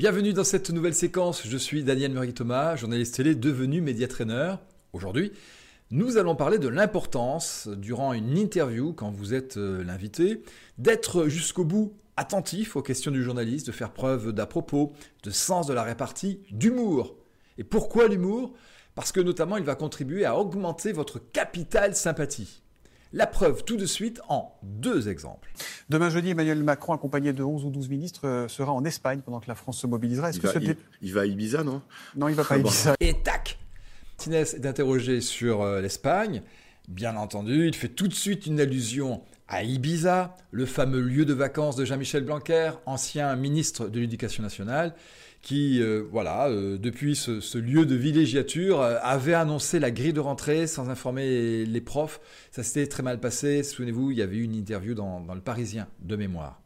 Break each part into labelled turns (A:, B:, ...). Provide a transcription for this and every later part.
A: Bienvenue dans cette nouvelle séquence. Je suis Daniel Murray-Thomas, journaliste télé devenu média trainer. Aujourd'hui, nous allons parler de l'importance, durant une interview, quand vous êtes euh, l'invité, d'être jusqu'au bout attentif aux questions du journaliste, de faire preuve d'à-propos, de sens de la répartie, d'humour. Et pourquoi l'humour? Parce que notamment, il va contribuer à augmenter votre capital sympathie. La preuve tout de suite en deux exemples.
B: Demain jeudi, Emmanuel Macron, accompagné de 11 ou 12 ministres, euh, sera en Espagne pendant que la France se mobilisera.
C: Il va, il, il va à Ibiza, non?
B: Non, il va pas à
C: Ah.
B: Ibiza.
A: Et tac Tinès est interrogé sur euh, l'Espagne. Bien entendu, il fait tout de suite une allusion à Ibiza, le fameux lieu de vacances de Jean-Michel Blanquer, ancien ministre de l'Éducation nationale, qui, euh, voilà, euh, depuis ce, lieu de villégiature, euh, avait annoncé la grille de rentrée sans informer les profs. Ça s'était très mal passé. Souvenez-vous, il y avait eu une interview dans, le Parisien de mémoire.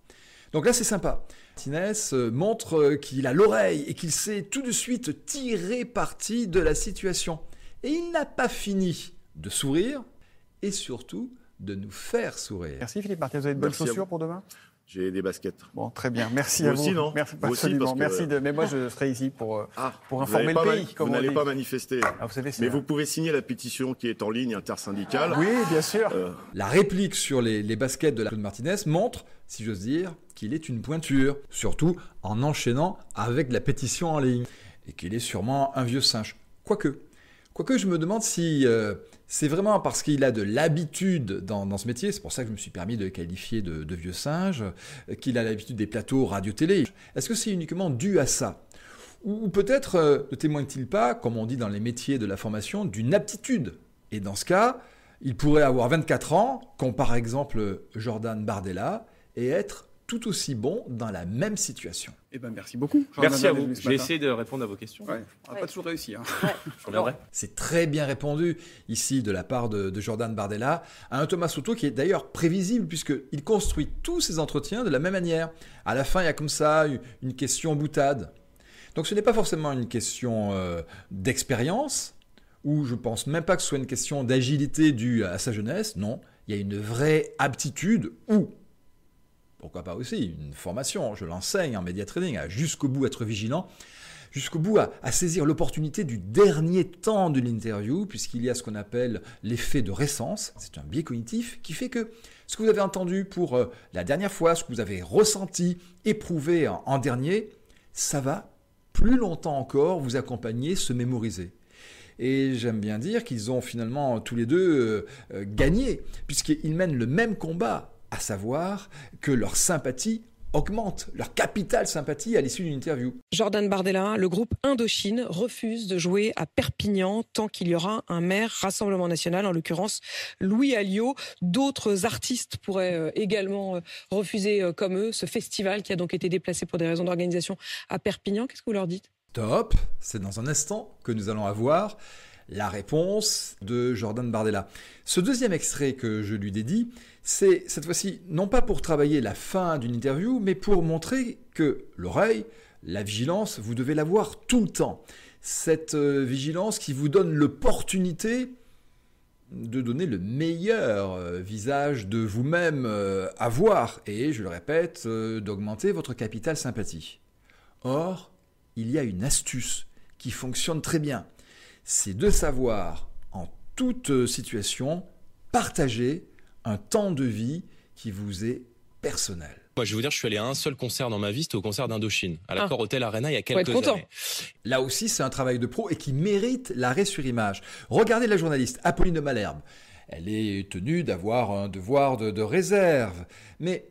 A: Donc là, c'est sympa. Tinès montre qu'il a l'oreille et qu'il sait tout de suite tirer parti de la situation. Et il n'a pas fini de sourire et surtout de nous faire sourire.
B: Merci Philippe Martin. Vous avez de bonnes chaussures pour demain?
C: J'ai des baskets.
B: Bon, très bien. Merci
C: Vous
B: à vous.
C: aussi, non?
B: Merci,
C: Vous aussi,
B: absolument.
C: parce que-
B: Merci de. Mais moi, je serai ici pour, euh,
C: Ah,
B: pour informer le pays. comme
C: Vous
B: on
C: n'allez pas manifester.
B: Ah, vous savez, c'est
C: Mais vous pouvez signer la pétition qui est en ligne intersyndicale.
B: Oui, bien sûr.
C: Euh,
A: La réplique sur les, les baskets de la Claude Martinez montre, si j'ose dire, qu'il est une pointure, surtout en enchaînant avec la pétition en ligne, et qu'il est sûrement un vieux singe. Quoique, quoique je me demande si euh, c'est vraiment parce qu'il a de l'habitude dans, ce métier, c'est pour ça que je me suis permis de qualifier de, vieux singe, euh, qu'il a l'habitude des plateaux radio-télé. Est-ce que c'est uniquement dû à ça? Ou, ou peut-être euh, ne témoigne-t-il pas, comme on dit dans les métiers de la formation, d'une aptitude? Et dans ce cas, il pourrait avoir 24 ans, comme par exemple Jordan Bardella, et être tout aussi bon dans la même situation.
B: Eh ben, merci beaucoup.
D: Merci à
B: Jordan
D: vous. J'ai essayé de répondre à vos questions.
B: Ouais, on n'a pas toujours réussi. hein.
A: C'est très bien répondu ici de la part de, de Jordan Bardella à un Thomas Soto qui est d'ailleurs prévisible puisqu'il construit tous ses entretiens de la même manière. À la fin, il y a comme ça une- une question boutade. Donc ce n'est pas forcément une question euh, d'expérience, ou je pense même pas que ce soit une question d'agilité due à sa jeunesse, non. Il y a une vraie aptitude ou pourquoi pas aussi une formation, je l'enseigne en média trading, à jusqu'au bout être vigilant, jusqu'au bout à, saisir l'opportunité du dernier temps de l'interview, puisqu'il y a ce qu'on appelle l'effet de récence, c'est un biais cognitif qui fait que ce que vous avez entendu pour euh, la dernière fois, ce que vous avez ressenti, éprouvé en, en dernier, ça va plus longtemps encore vous accompagner, se mémoriser. Et j'aime bien dire qu'ils ont finalement tous les deux euh, euh, gagné, puisqu'ils mènent le même combat, à savoir que leur sympathie augmente, leur capital sympathie à l'issue d'une interview.
E: Jordan Bardella, le groupe Indochine refuse de jouer à Perpignan tant qu'il y aura un maire Rassemblement National, en l'occurrence Louis Alliot. D'autres artistes pourraient euh, également euh, refuser, euh, comme eux, ce festival qui a donc été déplacé pour des raisons d'organisation à Perpignan. Qu'est-ce que vous leur dites?
A: Top, c'est dans un instant que nous allons avoir la réponse de Jordan Bardella. Ce deuxième extrait que je lui dédie, c'est cette fois-ci non pas pour travailler la fin d'une interview, mais pour montrer que l'oreille, la vigilance, vous devez l'avoir tout le temps. Cette euh, vigilance qui vous donne l'opportunité de donner le meilleur euh, visage de vous-même euh, à voir et, je le répète, d'augmenter votre capital sympathie. Or, il y a une astuce qui fonctionne très bien. C'est de savoir, en toute euh, situation, partager un temps de vie qui vous est personnel.
F: Moi, je vais vous dire, je suis allé à un seul concert dans ma vie, c'était au concert d'Indochine, à
E: Ah.
F: l'accord Hotel Arena il y a quelques
E: être content.
F: années.
A: Là aussi, c'est un travail de pro et qui mérite l'arrêt sur image. Regardez la journaliste Apolline de Malherbe. Elle est tenue d'avoir un devoir de, de réserve. Mais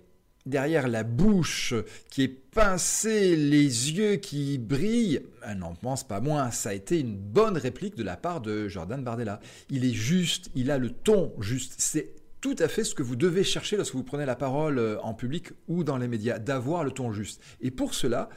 A: derrière la bouche qui est pincée, les yeux qui brillent, elle n'en pense pas moins. Ça a été une bonne réplique de la part de Jordan Bardella. Il est juste, il a le ton juste. C'est tout à fait ce que vous devez chercher lorsque vous prenez la parole euh, en public ou dans les médias, d'avoir le ton juste. Et pour cela,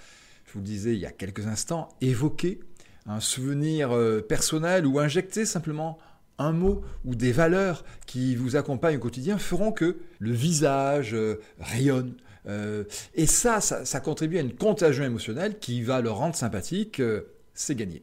A: je vous le disais il y a quelques instants, évoquer un souvenir euh, personnel ou injecter simplement un mot ou des valeurs qui vous accompagnent au quotidien feront que le visage euh, rayonne. Euh, et ça, ça, contribue à une contagion émotionnelle qui va le rendre sympathique. euh, c'est gagné.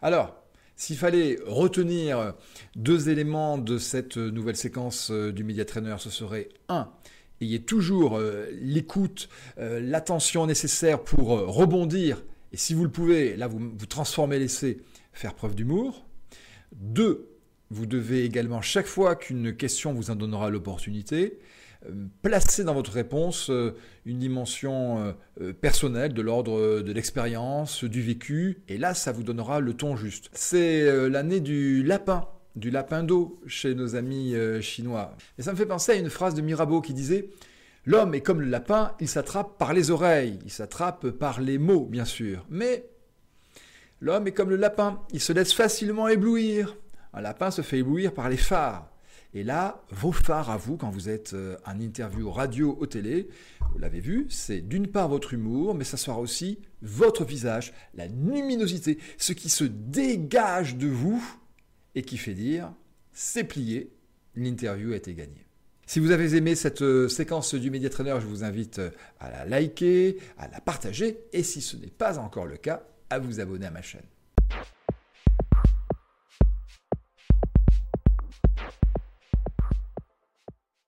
A: Alors, s'il fallait retenir deux éléments de cette nouvelle séquence du Media Trainer, ce serait un, ayez toujours l'écoute, l'attention nécessaire pour rebondir. Et si vous le pouvez, là, vous, vous transformez l'essai, faire preuve d'humour. Deux, vous devez également, chaque fois qu'une question vous en donnera l'opportunité, euh, placer dans votre réponse euh, une dimension euh, personnelle de l'ordre de l'expérience, du vécu, et là, ça vous donnera le ton juste. C'est l'année du lapin, du lapin d'eau chez nos amis chinois. Et ça me fait penser à une phrase de Mirabeau qui disait L'homme est comme le lapin, il s'attrape par les oreilles, il s'attrape par les mots, bien sûr, mais l'homme est comme le lapin, il se laisse facilement éblouir. Un lapin se fait éblouir par les phares. Et là, vos phares à vous, quand vous êtes euh, en interview radio ou télé, vous l'avez vu, c'est d'une part votre humour, mais ça sera aussi votre visage, la luminosité, ce qui se dégage de vous et qui fait dire c'est plié, l'interview a été gagnée. Si vous avez aimé cette euh, séquence du Media Trainer, je vous invite euh, à la liker, à la partager et si ce n'est pas encore le cas, à vous abonner à ma chaîne.